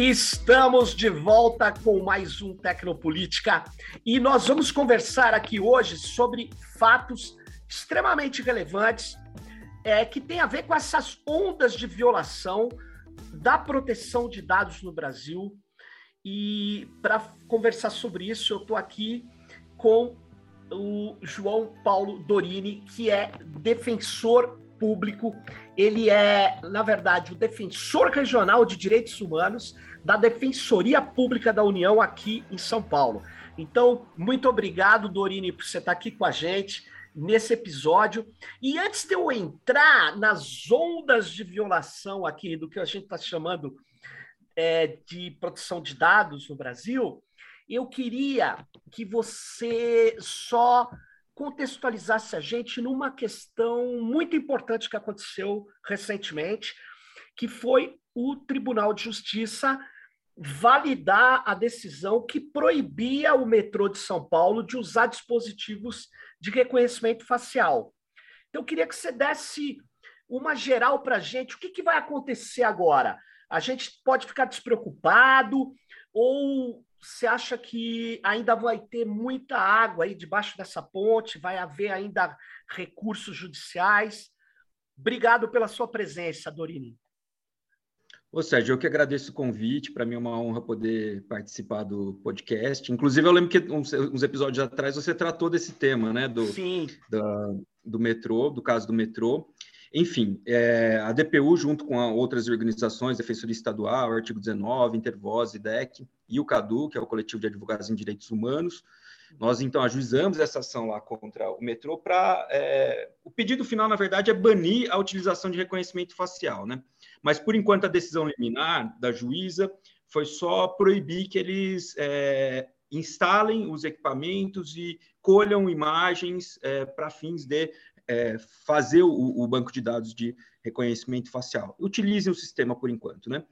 Estamos de volta com mais um Tecnopolítica e nós vamos conversar aqui hoje sobre fatos extremamente relevantes é, que tem a ver com essas ondas de violação da proteção de dados no Brasil. E para conversar sobre isso, eu estou aqui com o João Paulo Dorini, que é defensor público. Ele é, na verdade, o defensor regional de direitos humanos da Defensoria Pública da União aqui em São Paulo. Então, muito obrigado, Dorini, por você estar aqui com a gente nesse episódio. E antes de eu entrar nas ondas de violação aqui do que a gente está chamando é, de proteção de dados no Brasil, eu queria que você só contextualizasse a gente numa questão muito importante que aconteceu recentemente, que foi o Tribunal de Justiça validar a decisão que proibia o metrô de São Paulo de usar dispositivos de reconhecimento facial. Então, eu queria que você desse uma geral para a gente. O que, que vai acontecer agora? A gente pode ficar despreocupado ou você acha que ainda vai ter muita água aí debaixo dessa ponte? Vai haver ainda recursos judiciais? Obrigado pela sua presença, Dorini. Ô, Sérgio, eu que agradeço o convite. Para mim é uma honra poder participar do podcast. Inclusive, eu lembro que uns, uns episódios atrás você tratou desse tema, né? Do, Sim. Da, do metrô, do caso do metrô. Enfim, é, a DPU, junto com outras organizações, Defensoria Estadual, Artigo 19, Intervoz, IDEC e o CADU, que é o Coletivo de Advogados em Direitos Humanos, nós, então, ajuizamos essa ação lá contra o metrô para... É, o pedido final, na verdade, é banir a utilização de reconhecimento facial, né? Mas, por enquanto, a decisão liminar da juíza foi só proibir que eles é, instalem os equipamentos e colham imagens é, para fins de é, fazer o, o, banco de dados de reconhecimento facial. Utilizem o sistema por enquanto, né?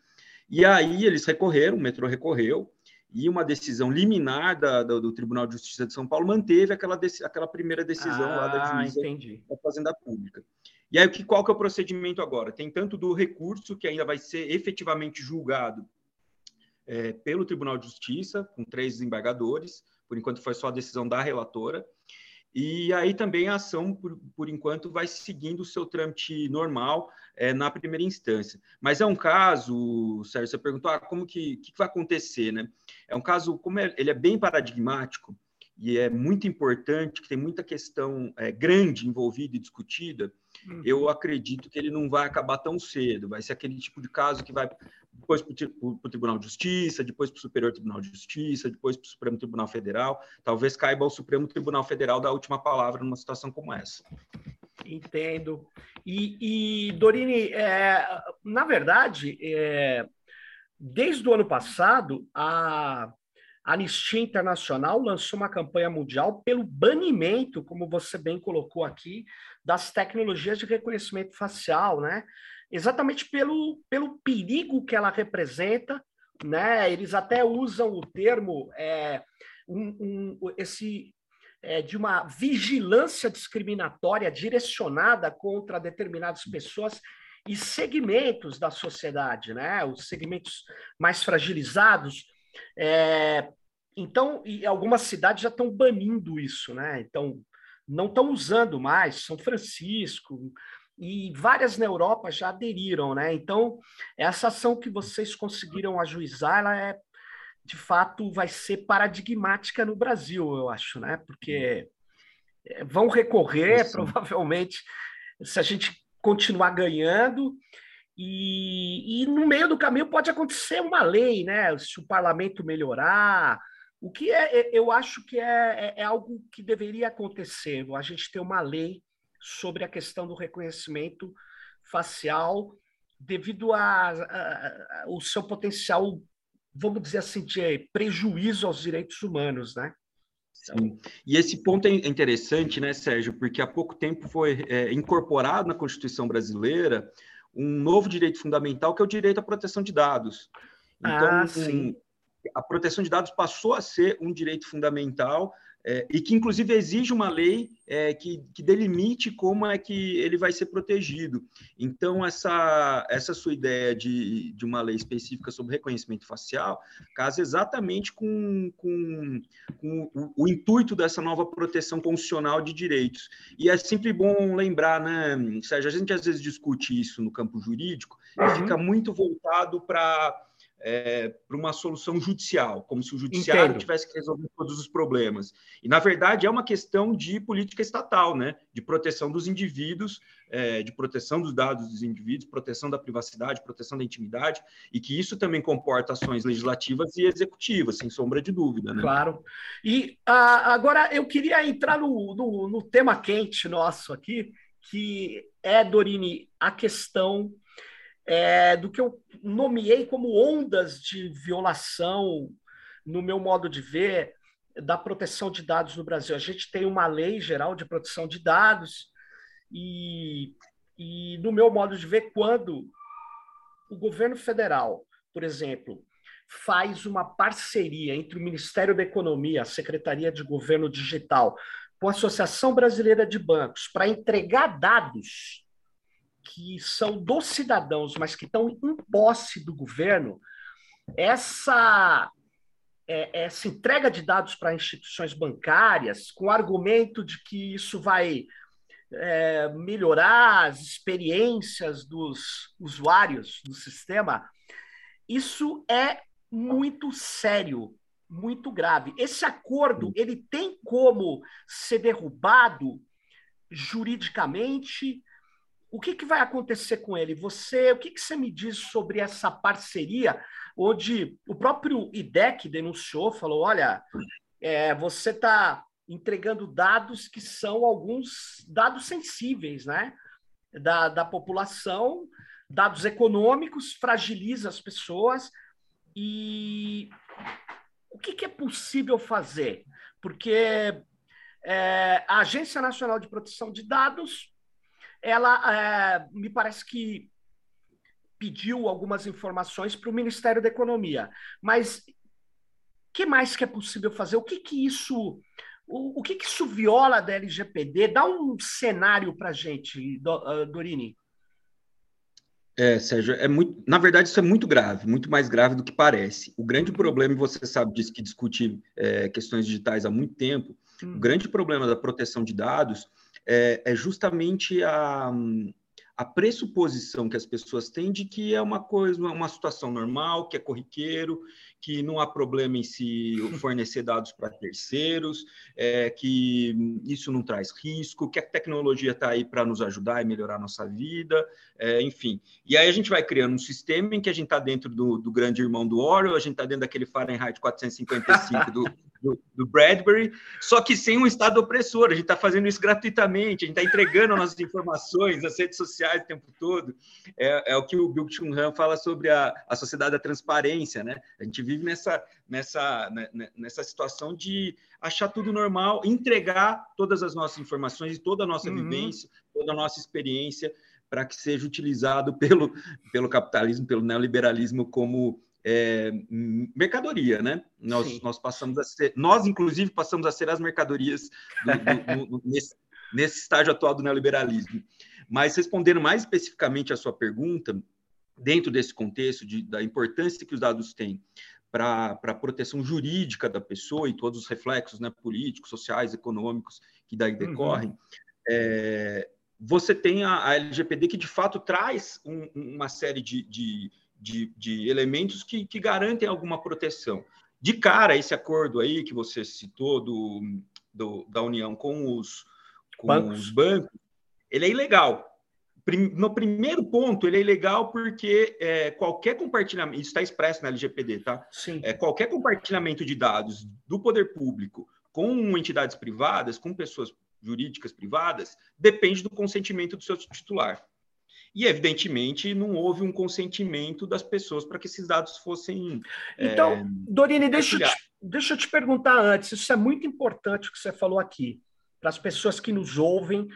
E aí eles recorreram, o metrô recorreu, e uma decisão liminar da, do, do, Tribunal de Justiça de São Paulo manteve aquela, aquela primeira decisão ah, lá da ah, juíza entendi. da Fazenda Pública. E aí, qual que é o procedimento agora? Tem tanto do recurso, que ainda vai ser efetivamente julgado é, pelo Tribunal de Justiça, com três desembargadores, por enquanto foi só a decisão da relatora, e aí também a ação, por, por enquanto, vai seguindo o seu trâmite normal é, na primeira instância. Mas é um caso, Sérgio, você perguntou, ah, como que, que vai acontecer, né? É um caso, como é, ele é bem paradigmático, e é muito importante, que tem muita questão é, grande envolvida e discutida. Eu acredito que ele não vai acabar tão cedo. Vai ser aquele tipo de caso que vai depois para o Tribunal de Justiça, depois para o Superior Tribunal de Justiça, depois para o Supremo Tribunal Federal. Talvez caiba ao Supremo Tribunal Federal da última palavra numa situação como essa. Entendo. E, e Dorini, é, na verdade, é, desde o ano passado, a a Anistia Internacional lançou uma campanha mundial pelo banimento, como você bem colocou aqui, das tecnologias de reconhecimento facial, né? Exatamente pelo, pelo perigo que ela representa, né? Eles até usam o termo é, um, um, esse é, de uma vigilância discriminatória direcionada contra determinadas pessoas e segmentos da sociedade, né? Os segmentos mais fragilizados é, então, e algumas cidades já estão banindo isso, né? Então, não estão usando mais, São Francisco e várias na Europa já aderiram, né? Então, essa ação que vocês conseguiram ajuizar, ela é de fato vai ser paradigmática no Brasil, eu acho, né? Porque é, vão recorrer, provavelmente, se a gente continuar ganhando, e, e, no meio do caminho pode acontecer uma lei, né? Se o parlamento melhorar, o que é, é eu acho que é, é, é algo que deveria acontecer. A gente ter uma lei sobre a questão do reconhecimento facial devido ao seu potencial, vamos dizer assim, de prejuízo aos direitos humanos, né? Sim. E esse ponto é interessante, né, Sérgio? Porque há pouco tempo foi é, incorporado na Constituição brasileira um novo direito fundamental, que é o direito à proteção de dados. Então, ah, sim. a proteção de dados passou a ser um direito fundamental é, e que, inclusive, exige uma lei é, que, que, delimite como é que ele vai ser protegido. Então, essa, essa sua ideia de, de uma lei específica sobre reconhecimento facial casa exatamente com, com, com o, o, intuito dessa nova proteção constitucional de direitos. E é sempre bom lembrar, né, Sérgio, a gente às vezes discute isso no campo jurídico e uhum. fica muito voltado para é, para uma solução judicial, como se o judiciário Entendo. tivesse que resolver todos os problemas. E, na verdade, é uma questão de política estatal, né? de proteção dos indivíduos, é, de proteção dos dados dos indivíduos, proteção da privacidade, proteção da intimidade, e que isso também comporta ações legislativas e executivas, sem sombra de dúvida. Né? Claro. E ah, agora eu queria entrar no, no, no tema quente nosso aqui, que é, Dorini, a questão é, do que eu nomeei como ondas de violação, no meu modo de ver, da proteção de dados no Brasil. A gente tem uma lei geral de proteção de dados, e, e no meu modo de ver, quando o governo federal, por exemplo, faz uma parceria entre o Ministério da Economia, a Secretaria de Governo Digital, com a Associação Brasileira de Bancos, para entregar dados que são dos cidadãos, mas que estão em posse do governo, essa, é, essa entrega de dados para instituições bancárias, com o argumento de que isso vai é, melhorar as experiências dos usuários do sistema, isso é muito sério, muito grave. Esse acordo ele tem como ser derrubado juridicamente o que, que vai acontecer com ele? Você, o que, que você me diz sobre essa parceria, onde o próprio IDEC denunciou, falou, olha, é, você está entregando dados que são alguns dados sensíveis, né? Da, da população, dados econômicos, fragiliza as pessoas. E o que, que é possível fazer? Porque é, a Agência Nacional de Proteção de Dados ela é, me parece que pediu algumas informações para o Ministério da Economia. Mas o que mais que é possível fazer? O que que isso o, o que, que isso viola da LGPD? Dá um cenário para a gente, uh, Dorini. É, Sérgio, é muito, na verdade, isso é muito grave, muito mais grave do que parece. O grande problema, e você sabe disso, que discute é, questões digitais há muito tempo, hum. o grande problema da proteção de dados é, é justamente a, a pressuposição que as pessoas têm de que é uma coisa, uma situação normal, que é corriqueiro, que não há problema em se fornecer dados para terceiros, é, que isso não traz risco, que a tecnologia está aí para nos ajudar e melhorar a nossa vida, é, enfim. E aí a gente vai criando um sistema em que a gente está dentro do, do, grande irmão do Orwell, a gente está dentro daquele Fahrenheit 455 do, do, do, Bradbury, só que sem um Estado opressor. A gente está fazendo isso gratuitamente, a gente está entregando nossas informações nas redes sociais o tempo todo. É, é o que o Bill Chung Han fala sobre a, a sociedade da transparência, né? A gente vive nessa, nessa, né, né, nessa situação de achar tudo normal, entregar todas as nossas informações e toda a nossa uhum. vivência, toda a nossa experiência para que seja utilizado pelo, pelo capitalismo, pelo neoliberalismo como é, mercadoria, né? Nós, nós passamos a ser, nós inclusive passamos a ser as mercadorias do, do, nesse, nesse estágio atual do neoliberalismo. Mas respondendo mais especificamente à sua pergunta, dentro desse contexto de, da importância que os dados têm para a proteção jurídica da pessoa e todos os reflexos né, políticos, sociais, econômicos que daí uhum. decorrem, uhum. é, você tem a, a, LGPD que de fato traz um, uma série de, de de, de elementos que, que garantem alguma proteção. De cara, esse acordo aí que você citou do, do da União com os, com bancos. os bancos, ele é ilegal. No primeiro ponto, ele é ilegal porque é, qualquer compartilhamento, isso está expresso na LGPD, tá? Sim. É, qualquer compartilhamento de dados do poder público com entidades privadas, com pessoas jurídicas privadas, depende do consentimento do seu titular. E, evidentemente, não houve um consentimento das pessoas para que esses dados fossem. Então, é, Dorine, deixa eu, te, deixa eu te perguntar antes, isso é muito importante o que você falou aqui, para as pessoas que nos ouvem.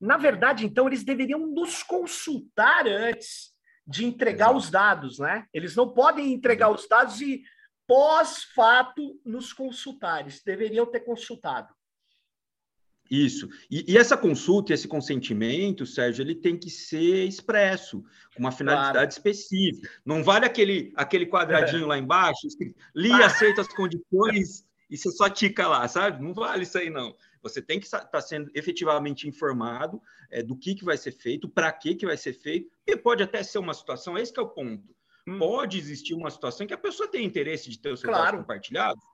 Na verdade, então, eles deveriam nos consultar antes de entregar os dados, né? Eles não podem entregar os dados e pós-fato nos consultares. Deveriam ter consultado. Isso. E, e, essa consulta, esse consentimento, Sérgio, ele tem que ser expresso, com uma finalidade claro. específica. Não vale aquele, aquele quadradinho é. lá embaixo, li, ah. aceita as condições, e você só tica lá, sabe? Não vale isso aí, não. Você tem que estar tá sendo efetivamente informado é, do que, que vai ser feito, para que, que vai ser feito, e pode até ser uma situação, esse é o ponto. Hum. Pode existir uma situação que a pessoa tem interesse de ter os seus claro. dados compartilhados,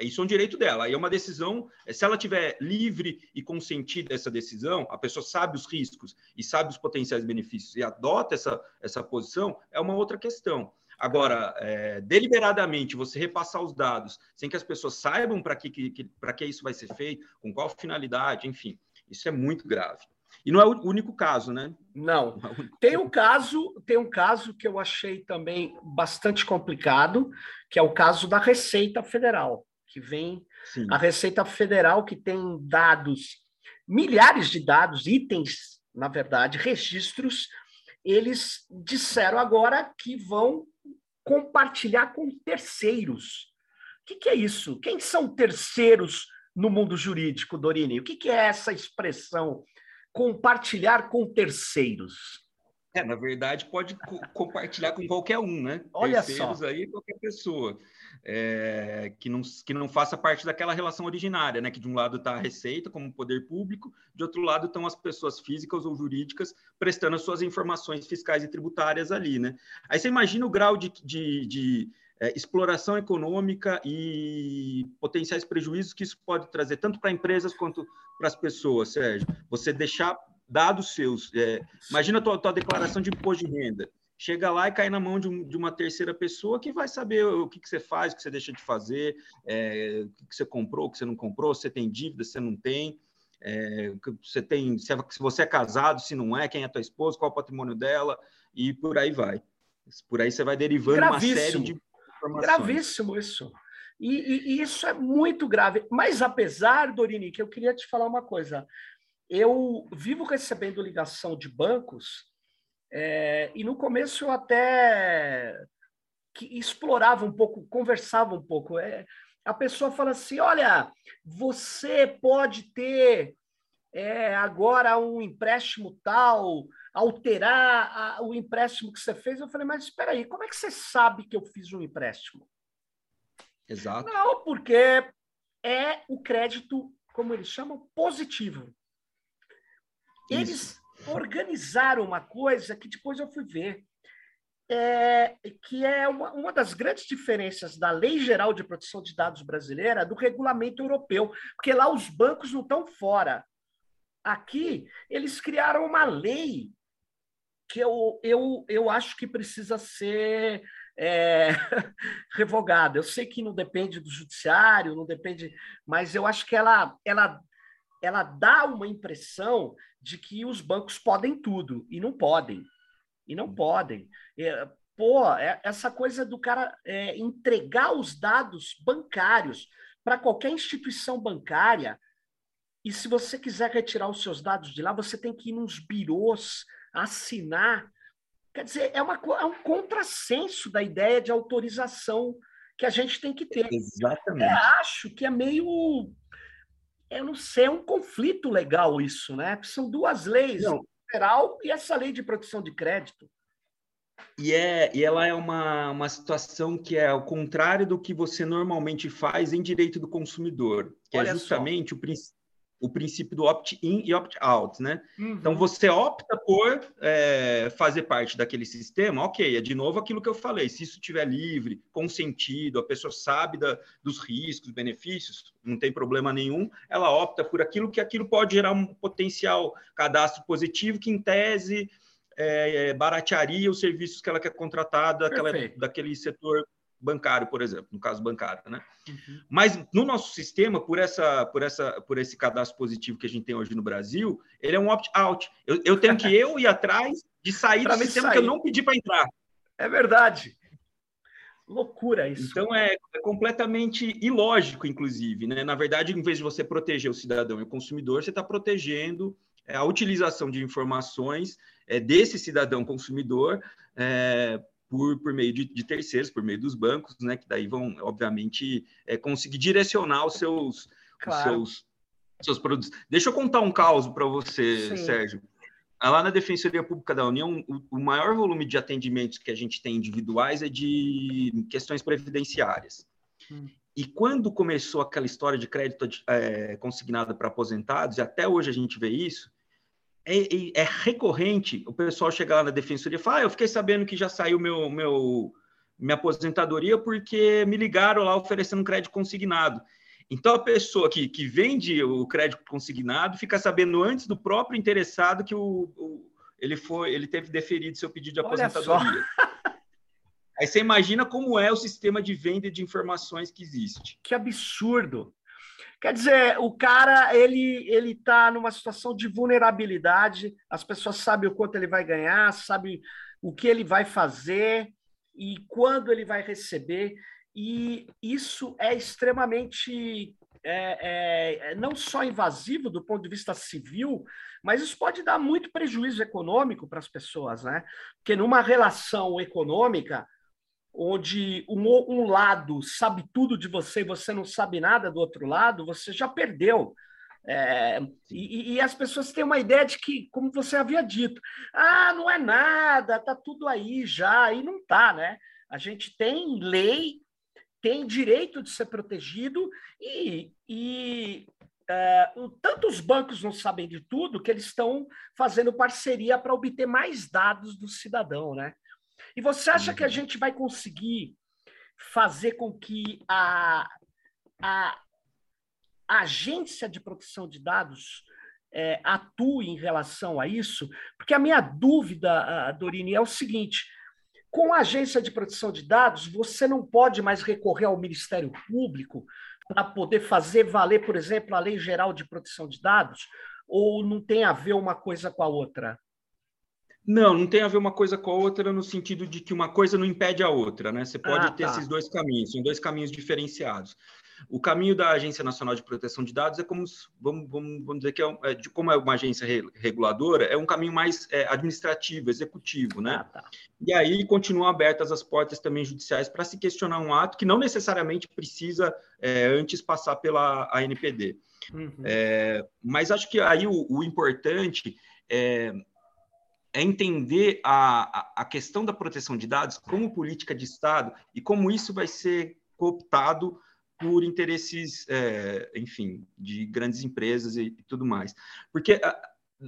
isso é um direito dela. Aí é uma decisão, se ela tiver livre e consentida essa decisão, a pessoa sabe os riscos e sabe os potenciais benefícios e adota essa, essa posição, é uma outra questão. Agora, é, deliberadamente, você repassar os dados sem que as pessoas saibam para que, que, que isso vai ser feito, com qual finalidade, enfim, isso é muito grave. E não é o único caso, né? Não. É tem um caso, tem um caso que eu achei também bastante complicado, que é o caso da Receita Federal que vem Sim. a Receita Federal, que tem dados, milhares de dados, itens, na verdade, registros, eles disseram agora que vão compartilhar com terceiros. O que, que é isso? Quem são terceiros no mundo jurídico, Dorini? O que, que é essa expressão compartilhar com terceiros? É, na verdade, pode co compartilhar com qualquer um, né? Olha Terceiros só. aí, qualquer pessoa é, que, não, que não faça parte daquela relação originária, né? Que de um lado está a Receita como poder público, de outro lado estão as pessoas físicas ou jurídicas prestando as suas informações fiscais e tributárias ali, né? Aí você imagina o grau de, de, de é, exploração econômica e potenciais prejuízos que isso pode trazer, tanto para empresas quanto para as pessoas, Sérgio. Você deixar dados seus. É, imagina a tua, tua, declaração de imposto de renda. Chega lá e cai na mão de, um, de uma terceira pessoa que vai saber o que, que, você faz, o que você deixa de fazer, é, o que, você comprou, o que você não comprou, se você tem dívida, se você não tem. É, você tem se, é, se você é casado, se não é, quem é tua esposa, qual é o patrimônio dela, e por aí vai. Por aí você vai derivando Gravíssimo. uma série de informações. Gravíssimo isso. E, e, e, isso é muito grave. Mas apesar, Dorini, que eu queria te falar uma coisa eu vivo recebendo ligação de bancos é, e no começo eu até que explorava um pouco, conversava um pouco. É, a pessoa fala assim: olha, você pode ter é, agora um empréstimo tal, alterar a, o empréstimo que você fez. Eu falei, mas espera aí, como é que você sabe que eu fiz um empréstimo? Exato. Não, porque é o crédito, como eles chamam, positivo. Eles organizaram uma coisa que depois eu fui ver, é, que é uma, uma das grandes diferenças da Lei Geral de Proteção de Dados brasileira do regulamento europeu, porque lá os bancos não estão fora. Aqui, eles criaram uma lei que eu, eu, eu acho que precisa ser é, revogada. Eu sei que não depende do judiciário, não depende, mas eu acho que ela, ela ela dá uma impressão de que os bancos podem tudo, e não podem. E não podem. É, pô, é, essa coisa do cara é, entregar os dados bancários para qualquer instituição bancária, e se você quiser retirar os seus dados de lá, você tem que ir nos birôs, assinar. Quer dizer, é, uma, é um contrassenso da ideia de autorização que a gente tem que ter. Exatamente. É, acho que é meio eu não sei, é um conflito legal isso, né? São duas leis, não. federal e essa lei de proteção de crédito. E, é, e ela é uma, uma situação que é ao contrário do que você normalmente faz em direito do consumidor, que é Olha é justamente só. o princípio o princípio do opt-in e opt-out, né? Uhum. Então você opta por é, fazer parte daquele sistema, ok, é de novo aquilo que eu falei, se isso estiver livre, consentido, a pessoa sabe da, dos riscos, benefícios, não tem problema nenhum, ela opta por aquilo que aquilo pode gerar um potencial cadastro positivo que, em tese, é, baratearia os serviços que ela quer contratar daquela, daquele setor bancário, por exemplo, no caso bancário, né? Uhum. Mas no nosso sistema, por essa, por essa, por esse cadastro positivo que a gente tem hoje no Brasil, ele é um opt-out. Eu, eu, tenho que eu ir atrás de sair do sistema sair. que eu não pedi para entrar. É verdade. Loucura isso. Então é, é, completamente ilógico, inclusive, né? Na verdade, em vez de você proteger o cidadão e o consumidor, você está protegendo é, a utilização de informações é, desse cidadão consumidor é, por, por meio de, de, terceiros, por meio dos bancos, né? Que daí vão, obviamente, é, conseguir direcionar os seus, claro. os seus, seus produtos. Deixa eu contar um caso para você, Sim. Sérgio. Lá na Defensoria Pública da União, o, o, maior volume de atendimentos que a gente tem individuais é de questões previdenciárias. Hum. E quando começou aquela história de crédito é, consignado para aposentados, e até hoje a gente vê isso, é, é, recorrente o pessoal chegar lá na defensoria e falar: ah, eu fiquei sabendo que já saiu meu, meu, minha aposentadoria porque me ligaram lá oferecendo crédito consignado. Então, a pessoa que, que vende o crédito consignado fica sabendo antes do próprio interessado que o, o ele, foi, ele teve deferido seu pedido de aposentadoria. Aí você imagina como é o sistema de venda de informações que existe. Que absurdo! Quer dizer, o cara ele ele está numa situação de vulnerabilidade. As pessoas sabem o quanto ele vai ganhar, sabem o que ele vai fazer e quando ele vai receber. E isso é extremamente é, é, não só invasivo do ponto de vista civil, mas isso pode dar muito prejuízo econômico para as pessoas, né? Porque numa relação econômica, onde um, um, lado sabe tudo de você e você não sabe nada do outro lado, você já perdeu. É, e, e, as pessoas têm uma ideia de que, como você havia dito, ah, não é nada, tá tudo aí já, e não tá, né? A gente tem lei, tem direito de ser protegido e, e é, tanto os bancos não sabem de tudo que eles estão fazendo parceria para obter mais dados do cidadão, né? E você acha que a uhum. gente vai conseguir fazer com que a, a, a agência de proteção de dados é, atue em relação a isso? Porque a minha dúvida, Dorine, é o seguinte: com a agência de proteção de dados, você não pode mais recorrer ao Ministério Público para poder fazer valer, por exemplo, a Lei Geral de Proteção de Dados? Ou não tem a ver uma coisa com a outra? Não, não tem a ver uma coisa com a outra no sentido de que uma coisa não impede a outra, né? Você pode ah, ter tá. esses dois caminhos, são dois caminhos diferenciados. O caminho da Agência Nacional de Proteção de Dados é como, vamos, vamos, vamos dizer que é, é, de, como é uma agência re, reguladora, é um caminho mais é, administrativo, executivo, né? Ah, tá. E aí continuam abertas as portas também judiciais para se questionar um ato que não necessariamente precisa é, antes passar pela ANPD. Uhum. É, mas acho que aí o, o importante é é entender a, a questão da proteção de dados como política de Estado e como isso vai ser cooptado por interesses, é, enfim, de grandes empresas e, e tudo mais. Porque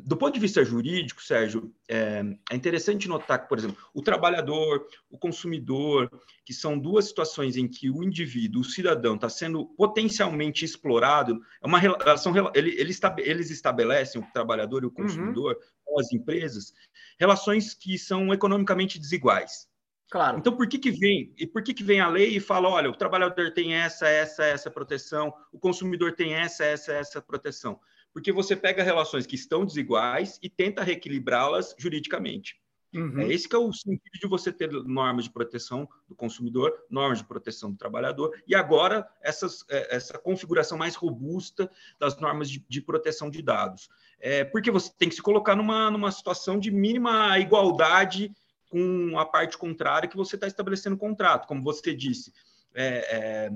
do ponto de vista jurídico, Sérgio, é, é, interessante notar que, por exemplo, o trabalhador, o consumidor, que são duas situações em que o indivíduo, o cidadão, está sendo potencialmente explorado, é uma relação, ele, ele eles estabelecem, o trabalhador e o uhum. consumidor, uhum. as empresas, relações que são economicamente desiguais. Claro. Então, por que, que vem? E por que, que vem a lei e fala: olha, o trabalhador tem essa, essa, essa proteção, o consumidor tem essa, essa, essa proteção? Porque você pega relações que estão desiguais e tenta reequilibrá-las juridicamente. Uhum. É esse que é o sentido de você ter normas de proteção do consumidor, normas de proteção do trabalhador, e agora essas, é, essa configuração mais robusta das normas de, de proteção de dados. É, porque você tem que se colocar numa, numa situação de mínima igualdade com a parte contrária que você está estabelecendo o contrato, como você disse é, é,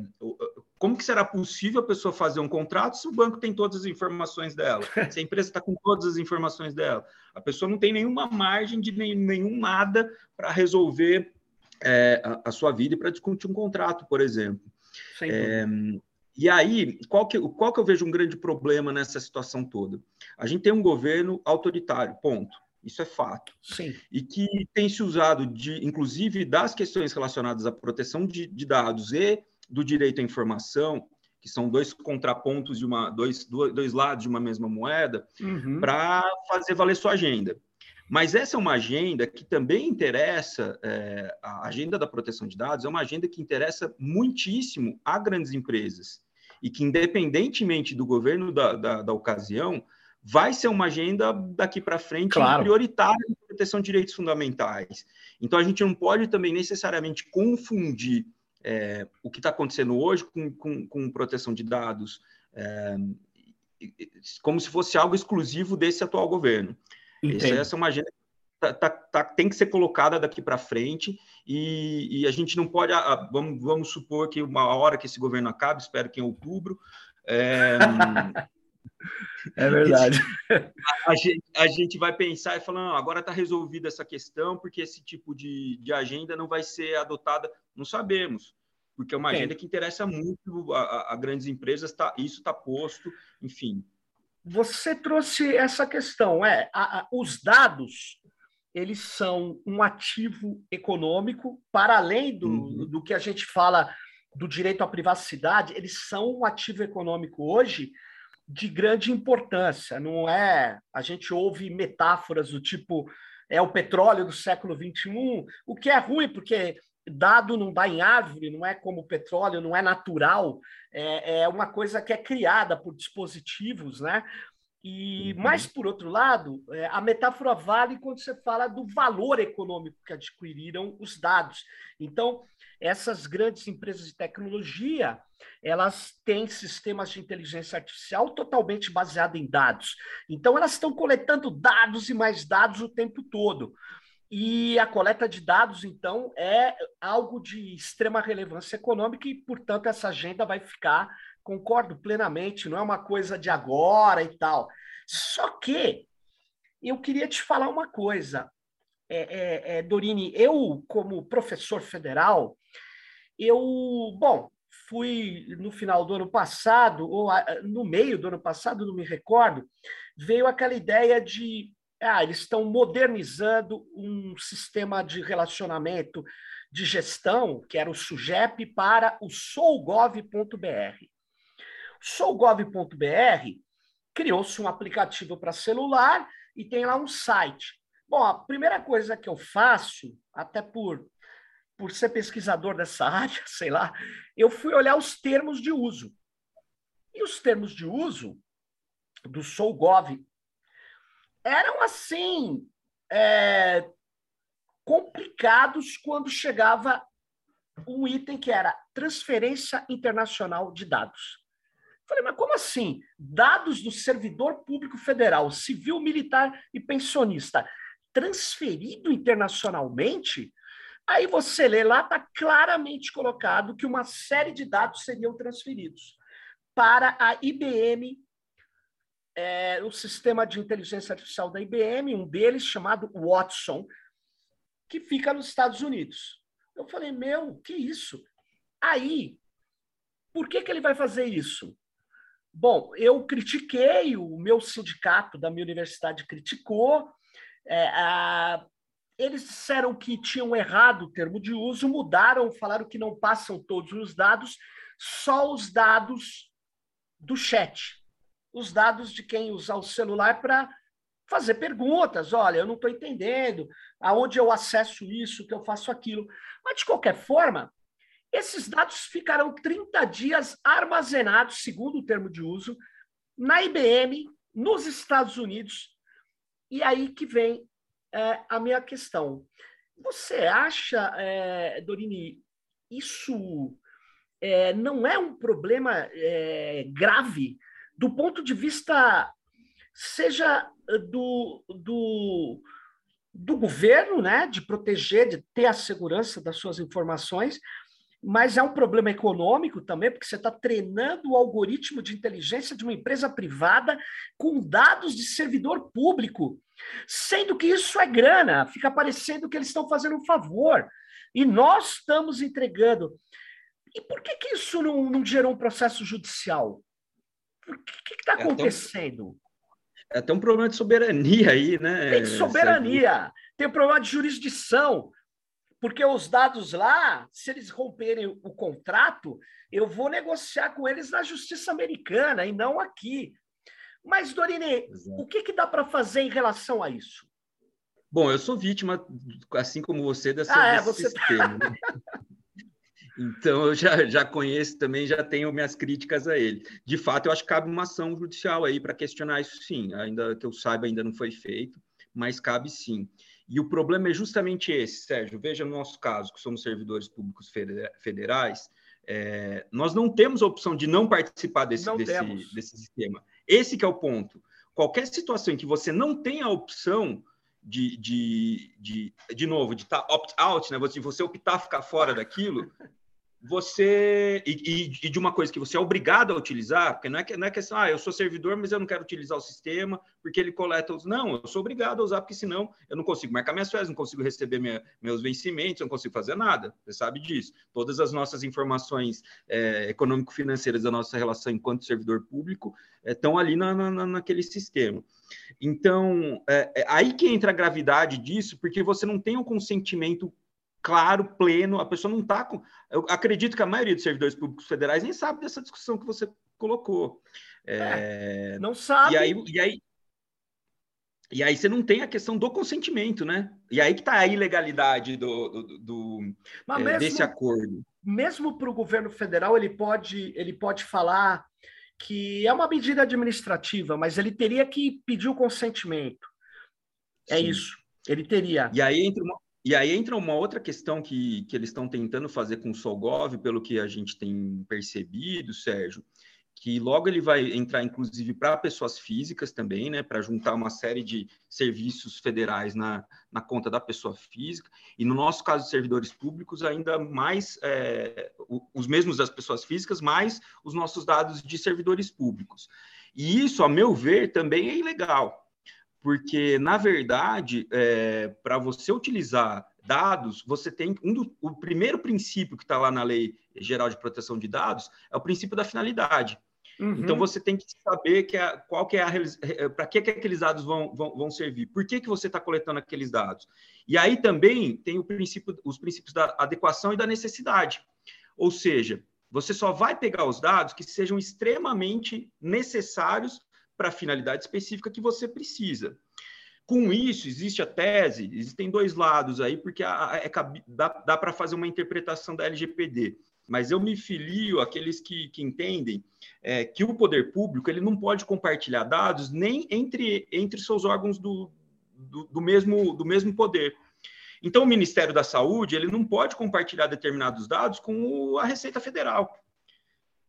como que será possível a pessoa fazer um contrato se o banco tem todas as informações dela? Se a empresa está com todas as informações dela? A pessoa não tem nenhuma margem de nenhum, nenhum nada para resolver é, a, a, sua vida e para discutir um contrato, por exemplo. É, e aí, qual que, qual que eu vejo um grande problema nessa situação toda? A gente tem um governo autoritário, ponto. Isso é fato. Sim. E que tem se usado, de, inclusive, das questões relacionadas à proteção de, de dados e do direito à informação, que são dois contrapontos de uma, dois, dois lados de uma mesma moeda, uhum. para fazer valer sua agenda. Mas essa é uma agenda que também interessa, é, a agenda da proteção de dados é uma agenda que interessa muitíssimo a grandes empresas e que, independentemente do governo da, da, da ocasião, vai ser uma agenda daqui para frente claro. prioritária de proteção de direitos fundamentais. Então, a gente não pode também necessariamente confundir é, o que está acontecendo hoje com, com, com, proteção de dados é, como se fosse algo exclusivo desse atual governo. Essa, essa, é uma agenda tá, tá, tá, tem que ser colocada daqui para frente e, e, a gente não pode, vamos, vamos supor que uma hora que esse governo acabe, espero que em outubro, é, é verdade. A, a, gente, a, gente, vai pensar e falar, não, agora está resolvida essa questão, porque esse tipo de, de agenda não vai ser adotada. Não sabemos, porque é uma agenda que interessa muito a, a grandes empresas, tá, isso está posto, enfim. Você trouxe essa questão, é, os dados eles são um ativo econômico, para além do, uhum. do que a gente fala do direito à privacidade, eles são um ativo econômico hoje de grande importância. Não é? A gente ouve metáforas do tipo é o petróleo do século 21, o que é ruim porque dado não dá em árvore, não é como o petróleo, não é natural, é, é uma coisa que é criada por dispositivos, né? E uhum. mais por outro lado, é, a metáfora vale quando você fala do valor econômico que adquiriram os dados. Então, essas grandes empresas de tecnologia, elas têm sistemas de inteligência artificial totalmente baseados em dados. Então, elas estão coletando dados e mais dados o tempo todo. E a coleta de dados, então, é algo de extrema relevância econômica e, portanto, essa agenda vai ficar concordo plenamente, não é uma coisa de agora e tal. Só que eu queria te falar uma coisa, é, é, é, Dorini, eu, como professor federal, eu, bom, fui no final do ano passado, ou no meio do ano passado, não me recordo, veio aquela ideia de ah, eles estão modernizando um sistema de relacionamento de gestão, que era o SUGEP, para o sougov.br. Sougov.br criou-se um aplicativo para celular e tem lá um site. Bom, a primeira coisa que eu faço, até por, por ser pesquisador dessa área, sei lá, eu fui olhar os termos de uso. E os termos de uso do SouGov eram assim é, complicados quando chegava um item que era transferência internacional de dados. Falei, mas como assim? Dados do servidor público federal, civil, militar e pensionista transferido internacionalmente? Aí você lê lá, está claramente colocado que uma série de dados seriam transferidos para a IBM, é, o sistema de inteligência artificial da IBM, um deles chamado Watson, que fica nos Estados Unidos. Eu falei, meu, que isso? Aí, por que, que ele vai fazer isso? Bom, eu critiquei, o meu sindicato da minha universidade criticou. É, a, eles disseram que tinham errado o termo de uso, mudaram, falaram que não passam todos os dados, só os dados do chat, os dados de quem usar o celular para fazer perguntas. Olha, eu não estou entendendo, aonde eu acesso isso, que eu faço aquilo. Mas, de qualquer forma, esses dados ficarão 30 dias armazenados, segundo o termo de uso, na IBM, nos Estados Unidos. E aí que vem é, a minha questão. Você acha, é, Dorini, isso é, não é um problema é, grave do ponto de vista, seja do, do, do governo, né, de proteger, de ter a segurança das suas informações, mas é um problema econômico também, porque você está treinando o algoritmo de inteligência de uma empresa privada com dados de servidor público, sendo que isso é grana, fica parecendo que eles estão fazendo um favor, e nós estamos entregando. E por que, que isso não, não gerou um processo judicial? O que está acontecendo? É até um problema de soberania aí, né? Tem soberania, tem um problema de jurisdição. Porque os dados lá, se eles romperem o contrato, eu vou negociar com eles na justiça americana e não aqui. Mas, Dorine, Exato. o que, que dá para fazer em relação a isso? Bom, eu sou vítima, assim como você, dessa, ah, é, você tá sistema. Tá... Então, eu já, já conheço também, já tenho minhas críticas a ele. De fato, eu acho que cabe uma ação judicial aí para questionar isso, sim. Ainda que eu saiba, ainda não foi feito, mas cabe sim. E o problema é justamente esse, Sérgio. Veja no nosso caso, que somos servidores públicos federais, é, nós não temos a opção de não participar desse, não desse, desse sistema. Esse é o ponto. Qualquer situação em que você não tem a opção de, de, de, de novo, de tá opt-out, né? Você, você optar ficar fora daquilo, você e, e, de uma coisa que você é obrigado a utilizar, porque não é que não é questão, ah, eu sou servidor, mas eu não quero utilizar o sistema porque ele coleta os não, eu sou obrigado a usar porque senão eu não consigo marcar minhas férias, não consigo receber minha, meus vencimentos, não consigo fazer nada. Você sabe disso. Todas as nossas informações é, econômico-financeiras da nossa relação enquanto servidor público é, estão ali na, na, naquele sistema. Então, é, é aí que entra a gravidade disso, porque você não tem um consentimento claro, pleno, a pessoa não está com. Eu acredito que a maioria dos servidores públicos federais nem sabe dessa discussão que você colocou. É, é, não sabe. E aí, e, aí, e aí você não tem a questão do consentimento, né? E aí que está a ilegalidade do, do, do é, mesmo, desse acordo. Mesmo para o governo federal, ele pode, ele pode falar que é uma medida administrativa, mas ele teria que pedir o consentimento. É Sim. isso. Ele teria. E aí entra uma, e aí entra uma outra questão que, que eles estão tentando fazer com o Solgov, pelo que a gente tem percebido, Sérgio, que logo ele vai entrar, inclusive, para pessoas físicas também, né, para juntar uma série de serviços federais na, na conta da pessoa física, e no nosso caso servidores públicos, ainda mais é, os mesmos das pessoas físicas, mais os nossos dados de servidores públicos. E isso, a meu ver, também é ilegal, porque, na verdade, é, para você utilizar dados, você tem um do, o primeiro princípio que está lá na Lei Geral de Proteção de Dados é o princípio da finalidade. Uhum. Então você tem que saber que a, qual que é a é, para que, que aqueles dados vão, vão, vão servir, por que, que você está coletando aqueles dados. E aí também tem o princípio, os princípios da adequação e da necessidade. Ou seja, você só vai pegar os dados que sejam extremamente necessários para a finalidade específica que você precisa. Com isso, existe a tese, existem dois lados aí, porque a, a, é, dá, dá para fazer uma interpretação da LGPD. Mas eu me filio àqueles que, que entendem é, que o poder público ele não pode compartilhar dados nem entre, entre seus órgãos do, do, do mesmo, do mesmo poder. Então, o Ministério da Saúde ele não pode compartilhar determinados dados com a Receita Federal.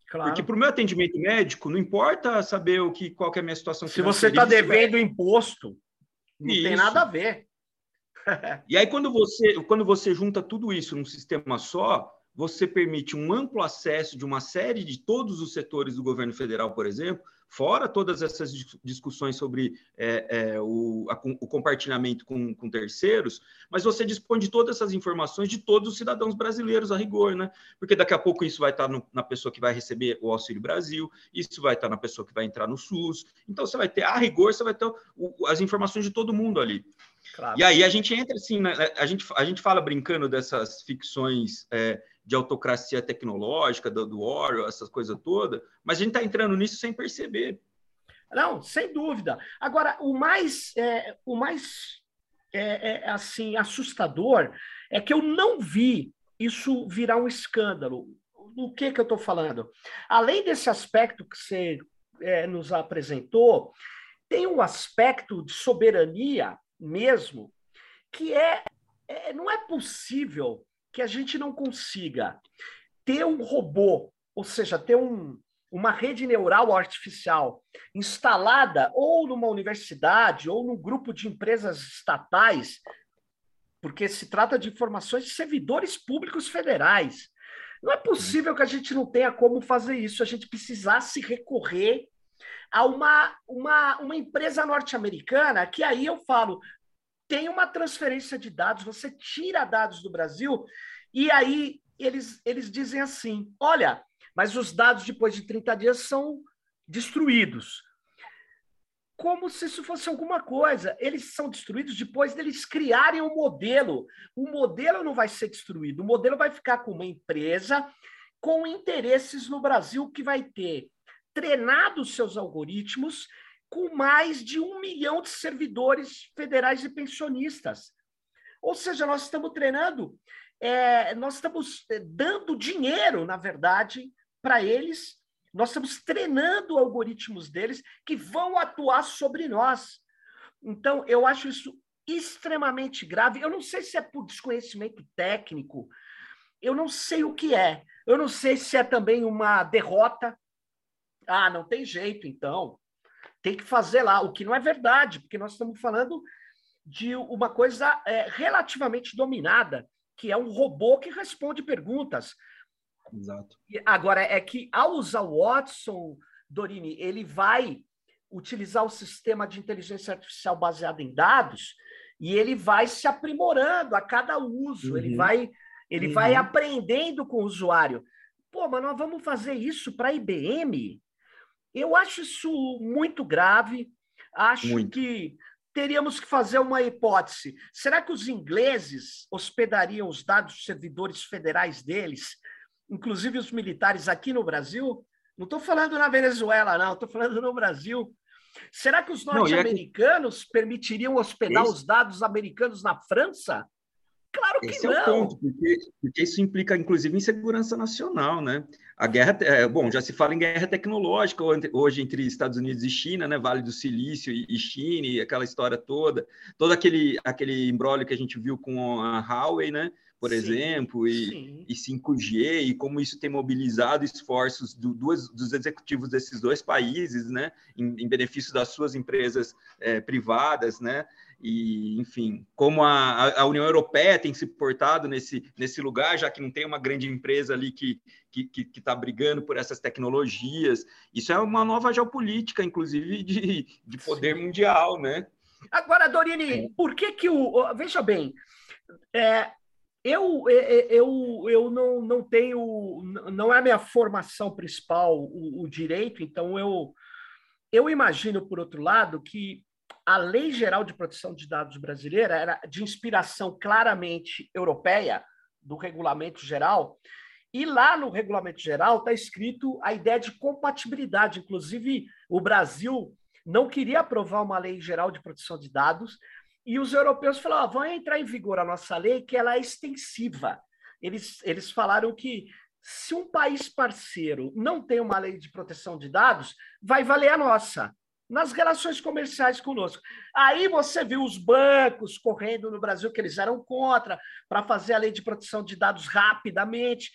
Claro. Porque para o meu atendimento médico, não importa saber o que, qual que é a minha situação Se você está devendo é... imposto, não isso. tem nada a ver. e aí, quando você, quando você junta tudo isso num sistema só, você permite um amplo acesso de uma série de todos os setores do governo federal, por exemplo, fora todas essas discussões sobre é, é, o, a, o, compartilhamento com, com, terceiros, mas você dispõe de todas essas informações de todos os cidadãos brasileiros a rigor, né? Porque daqui a pouco isso vai estar no, na pessoa que vai receber o Auxílio Brasil, isso vai estar na pessoa que vai entrar no SUS. Então você vai ter, a rigor, você vai ter o, as informações de todo mundo ali. Claro. E aí a gente entra assim, né? a, gente, a gente fala brincando dessas ficções. É, de autocracia tecnológica, do, do Orwell, essas coisas todas, mas a gente está entrando nisso sem perceber. Não, sem dúvida. Agora, o mais, é, o mais é, é, assim assustador é que eu não vi isso virar um escândalo. O que, que eu estou falando? Além desse aspecto que você é, nos apresentou, tem um aspecto de soberania mesmo que é, é não é possível que a gente não consiga ter um robô, ou seja, ter um, uma rede neural artificial instalada ou numa universidade ou num grupo de empresas estatais, porque se trata de informações de servidores públicos federais. Não é possível que a gente não tenha como fazer isso, a gente precisasse recorrer a uma, uma, uma empresa norte-americana, que aí eu falo, tem uma transferência de dados, você tira dados do Brasil e aí eles, eles dizem assim: olha, mas os dados depois de 30 dias são destruídos. Como se isso fosse alguma coisa. Eles são destruídos depois deles criarem um modelo. O modelo não vai ser destruído, o modelo vai ficar com uma empresa com interesses no Brasil que vai ter treinado seus algoritmos com mais de um milhão de servidores federais e pensionistas. Ou seja, nós estamos treinando é, nós estamos é, dando dinheiro, na verdade, para eles, nós estamos treinando algoritmos deles que vão atuar sobre nós. Então, eu acho isso extremamente grave. Eu não sei se é por desconhecimento técnico, eu não sei o que é. Eu não sei se é também uma derrota. Ah, não tem jeito, então. Tem que fazer lá, o que não é verdade, porque nós estamos falando de uma coisa é, relativamente dominada, que é um robô que responde perguntas. Exato. Agora, é que ao usar o Watson, Dorini, ele vai utilizar o sistema de inteligência artificial baseado em dados e ele vai se aprimorando a cada uso, uhum. ele vai ele uhum. vai aprendendo com o usuário. Pô, mas nós vamos fazer isso para a IBM? Eu acho isso muito grave. Acho muito. que teríamos que fazer uma hipótese. Será que os ingleses hospedariam os dados dos servidores federais deles, inclusive os militares aqui no Brasil? Não estou falando na Venezuela, não, estou falando no Brasil. Será que os norte-americanos permitiriam hospedar Esse... os dados americanos na França? Claro que Esse não. é o ponto, porque, porque, isso implica, inclusive, em segurança nacional, né? A guerra, é, bom, já se fala em guerra tecnológica hoje entre Estados Unidos e China, né? Vale do Silício e China, e aquela história toda, todo aquele aquele embrólio que a gente viu com a Huawei, né? Por sim, exemplo, e, e 5G, e como isso tem mobilizado esforços do, duas, dos executivos desses dois países, né? Em, em benefício das suas empresas é, privadas, né? E, enfim, como a, a União Europeia tem se portado nesse, nesse lugar, já que não tem uma grande empresa ali que está que, que tá brigando por essas tecnologias. Isso é uma nova geopolítica, inclusive, de, de poder Sim. mundial, né? Agora, Dorini, é. por que que o... Veja bem, é, eu, eu, eu não, não tenho... Não é a minha formação principal o, o direito, então eu... Eu imagino, por outro lado, que a Lei Geral de Proteção de Dados brasileira era de inspiração claramente europeia, do Regulamento Geral, e lá no Regulamento Geral está escrito a ideia de compatibilidade. Inclusive, o Brasil não queria aprovar uma lei geral de proteção de dados, e os europeus falaram: vai entrar em vigor a nossa lei, que ela é extensiva. Eles, eles falaram que se um país parceiro não tem uma lei de proteção de dados, vai valer a nossa nas relações comerciais conosco. Aí você viu os bancos correndo no Brasil, que eles eram contra, para fazer a lei de proteção de dados rapidamente.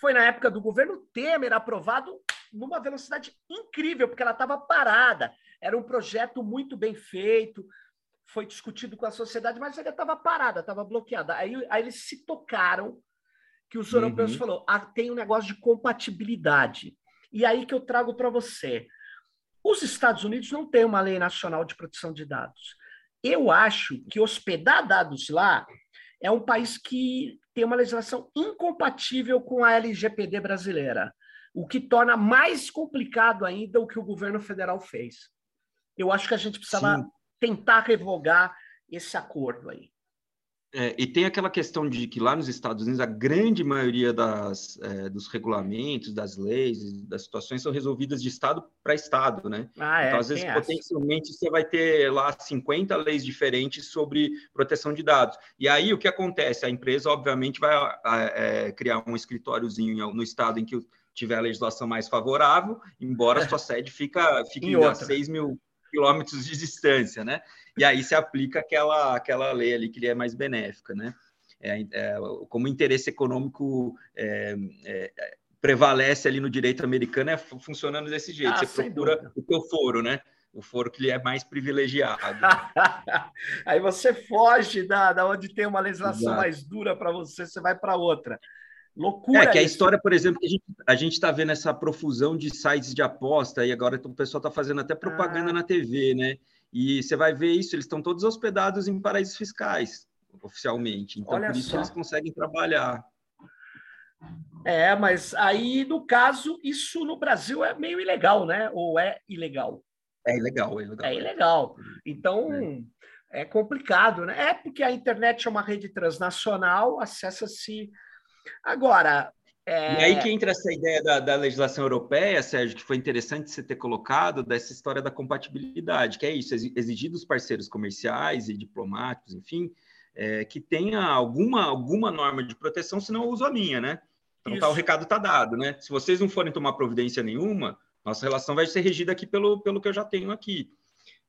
Foi na época do governo Temer aprovado numa velocidade incrível, porque ela estava parada. Era um projeto muito bem feito, foi discutido com a sociedade, mas ainda estava parada, estava bloqueada. Aí, aí, eles se tocaram que os europeus uhum. falaram: ah, tem um negócio de compatibilidade. E aí que eu trago para você. Os Estados Unidos não têm uma lei nacional de proteção de dados. Eu acho que hospedar dados lá é um país que tem uma legislação incompatível com a LGPD brasileira, o que torna mais complicado ainda o que o governo federal fez. Eu acho que a gente precisava Sim. tentar revogar esse acordo aí. É, e tem aquela questão de que lá nos Estados Unidos a grande maioria das, é, dos regulamentos, das leis, das situações são resolvidas de estado para estado, né? Ah, é, então, às vezes, potencialmente, você vai ter lá 50 leis diferentes sobre proteção de dados. E aí, o que acontece? A empresa, obviamente, vai é, criar um escritóriozinho no estado em que tiver a legislação mais favorável, embora a sua sede fica, fique a 6 mil quilômetros de distância, né? E aí se aplica aquela, aquela lei ali que é mais benéfica, né? É, é, como interesse econômico é, é, prevalece ali no direito americano, é funcionando desse jeito. Ah, Você procura dúvida. o teu foro, né? O foro que lhe é mais privilegiado. aí você foge da, da onde tem uma legislação Exato. mais dura para você, você vai para outra. Loucura. É que a história, por exemplo, que a gente está vendo essa profusão de sites de aposta e agora o pessoal está fazendo até propaganda ah. na TV, né? E você vai ver isso, eles estão todos hospedados em paraísos fiscais, oficialmente. Então, Olha por isso só. eles conseguem trabalhar. É, mas aí, no caso, isso no Brasil é meio ilegal, né? Ou é ilegal? É ilegal, é ilegal. É ilegal. Então, é, é complicado, né? É porque a internet é uma rede transnacional, acessa-se Agora. É... E aí que entra essa ideia da, da, legislação europeia, Sérgio, que foi interessante você ter colocado, dessa história da compatibilidade, que é isso, exigir dos parceiros comerciais e diplomáticos, enfim, é, que tenha alguma, alguma norma de proteção, senão eu uso a minha, né? Então tá, o recado está dado, né? Se vocês não forem tomar providência nenhuma, nossa relação vai ser regida aqui pelo, pelo que eu já tenho aqui.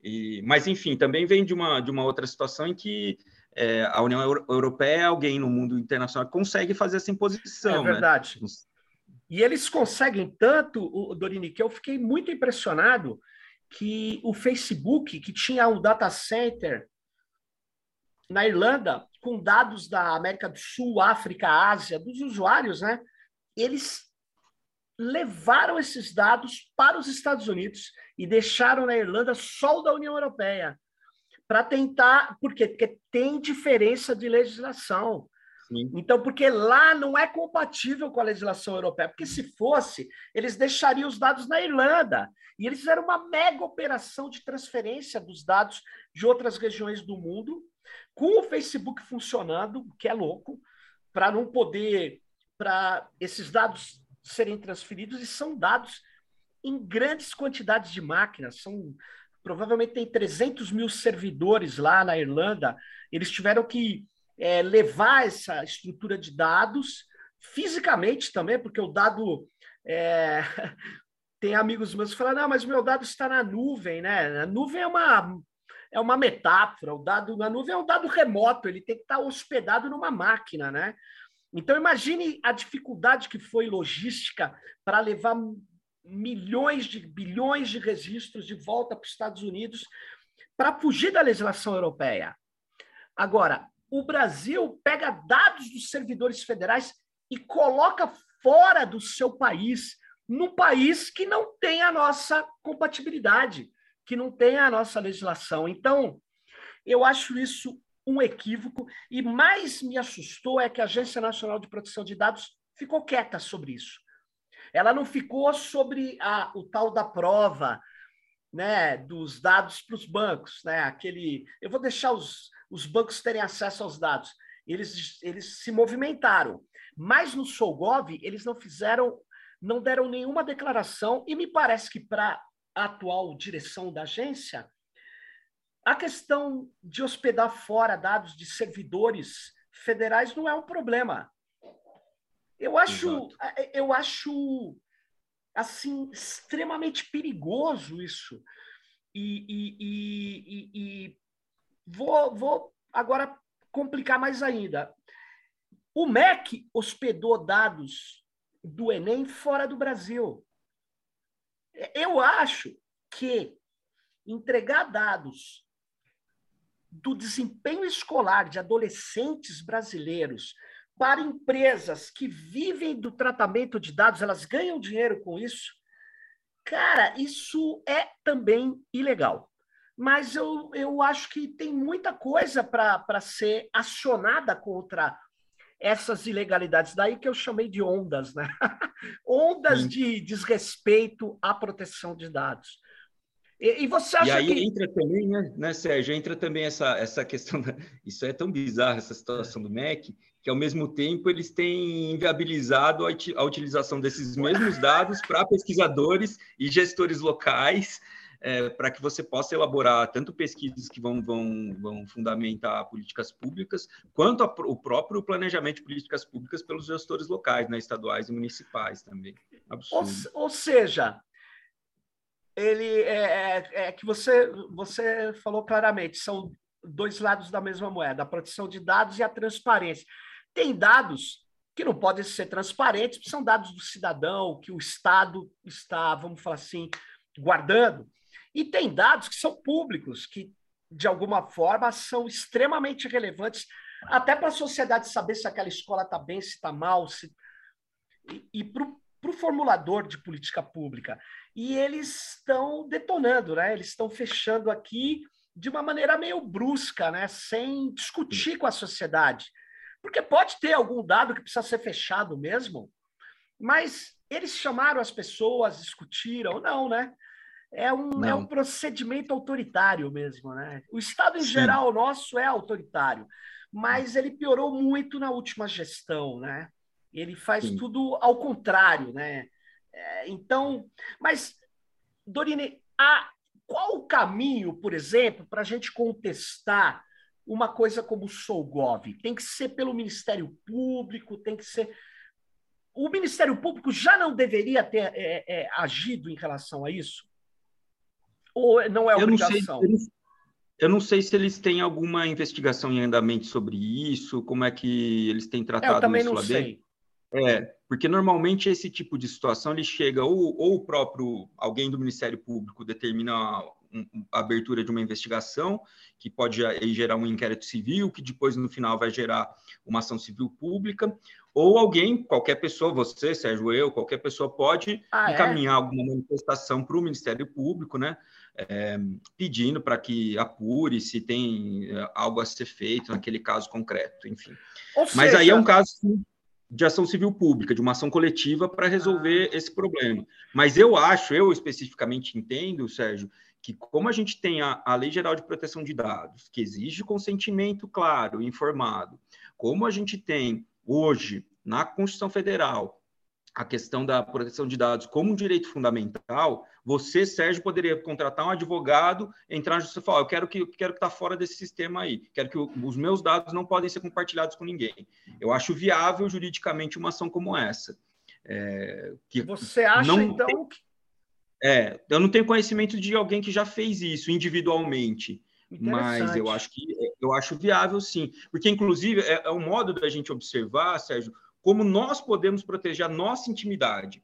E, mas, enfim, também vem de uma, de uma outra situação em que é, a União Europeia, alguém no mundo internacional consegue fazer essa imposição. É verdade. Né? E eles conseguem tanto, Dorini, que eu fiquei muito impressionado que o Facebook, que tinha um data center na Irlanda, com dados da América do Sul, África, Ásia, dos usuários, né? Eles levaram esses dados para os Estados Unidos e deixaram na Irlanda só o da União Europeia para tentar, por quê? Porque tem diferença de legislação. Sim. Então, porque lá não é compatível com a legislação europeia, porque se fosse, eles deixariam os dados na Irlanda. E eles fizeram uma mega operação de transferência dos dados de outras regiões do mundo, com o Facebook funcionando, que é louco, para não poder, para esses dados serem transferidos, e são dados em grandes quantidades de máquinas, são provavelmente tem 300 mil servidores lá na Irlanda, eles tiveram que é, levar essa estrutura de dados fisicamente também, porque o dado. É... Tem amigos meus que falam, não, mas o meu dado está na nuvem, né? A nuvem é uma, é uma metáfora, o dado na nuvem é um dado remoto, ele tem que estar hospedado numa máquina, né? Então imagine a dificuldade que foi logística para levar milhões de bilhões de registros de volta para os Estados Unidos para fugir da legislação europeia. Agora, o Brasil pega dados dos servidores federais e coloca fora do seu país, num país que não tem a nossa compatibilidade, que não tem a nossa legislação. Então, eu acho isso um equívoco e mais me assustou é que a Agência Nacional de Proteção de Dados ficou quieta sobre isso. Ela não ficou sobre a, o tal da prova, né, dos dados para os bancos, né? Aquele, eu vou deixar os, os bancos terem acesso aos dados. Eles, eles se movimentaram, mas no Solgov eles não fizeram, não deram nenhuma declaração e me parece que para a atual direção da agência a questão de hospedar fora dados de servidores federais não é um problema. Eu acho, Exato. eu acho assim extremamente perigoso isso. E, e, e, e, vou, vou agora complicar mais ainda. O MEC hospedou dados do Enem fora do Brasil. Eu acho que entregar dados do desempenho escolar de adolescentes brasileiros para empresas que vivem do tratamento de dados, elas ganham dinheiro com isso. Cara, isso é também ilegal. Mas eu, eu acho que tem muita coisa para ser acionada contra essas ilegalidades. Daí que eu chamei de ondas, né? ondas de desrespeito à proteção de dados. E, e você acha e aí que... entra também, né, né, Sérgio? Entra também essa, essa questão. Da... Isso é tão bizarro, essa situação do MEC, que ao mesmo tempo eles têm inviabilizado a, a utilização desses mesmos dados para pesquisadores e gestores locais, é, para que você possa elaborar tanto pesquisas que vão, vão, vão fundamentar políticas públicas, quanto a, o próprio planejamento de políticas públicas pelos gestores locais, né, estaduais e municipais também. Absurdo. Ou, ou seja, ele é, é, é, que você, você falou claramente, são dois lados da mesma moeda, a proteção de dados e a transparência. Tem dados que não podem ser transparentes, são dados do cidadão, que o Estado está, vamos falar assim, guardando. E tem dados que são públicos, que, de alguma forma, são extremamente relevantes, até para a sociedade saber se aquela escola está bem, se está mal, se... e, e formulador de política pública. E eles estão detonando, né? eles estão fechando aqui de uma maneira meio brusca, né? sem discutir com a sociedade. Porque pode ter algum dado que precisa ser fechado mesmo, mas eles chamaram as pessoas, discutiram, não, né? É um, é um procedimento autoritário mesmo, né? O Estado em Sim. geral nosso é autoritário, mas ele piorou muito na última gestão, né? Ele faz Sim. tudo ao contrário, né? É, então, mas, Dorine, qual o caminho, por exemplo, para a gente contestar uma coisa como o Solgov? Tem que ser pelo Ministério Público, tem que ser. O Ministério Público já não deveria ter é, é, agido em relação a isso? Ou não é obrigação? Eu não, sei, eu não sei se eles têm alguma investigação em andamento sobre isso, como é que eles têm tratado é, eu também isso não lá sei. dentro. É, porque normalmente esse tipo de situação ele chega ou, ou o próprio alguém do Ministério Público determina a abertura de uma investigação, que pode gerar um inquérito civil, que depois, no final, vai gerar uma ação civil pública, ou alguém, qualquer pessoa, você, Sérgio, eu, qualquer pessoa pode ah, é? encaminhar é? alguma manifestação para o Ministério Público, né? É, pedindo para que apure se tem é, algo a ser feito naquele caso concreto, enfim. Ou Mas seja... aí é um caso de ação civil pública, de uma ação coletiva para resolver ah. esse problema. Mas eu acho, eu especificamente entendo, Sérgio, que como a gente tem a, a Lei Geral de Proteção de Dados, que exige consentimento claro, informado, como a gente tem hoje na Constituição Federal a questão da proteção de dados como um direito fundamental, você, Sérgio, poderia contratar um advogado, entrar na justiça e falar: eu quero que quero que tá fora desse sistema aí, quero que os meus dados não podem ser compartilhados com ninguém. Eu acho viável juridicamente uma ação como essa. É, que você acha não então é, eu não tenho conhecimento de alguém que já fez isso individualmente, mas eu acho que eu acho viável sim, porque inclusive é, é um modo da gente observar, Sérgio, como nós podemos proteger a nossa intimidade.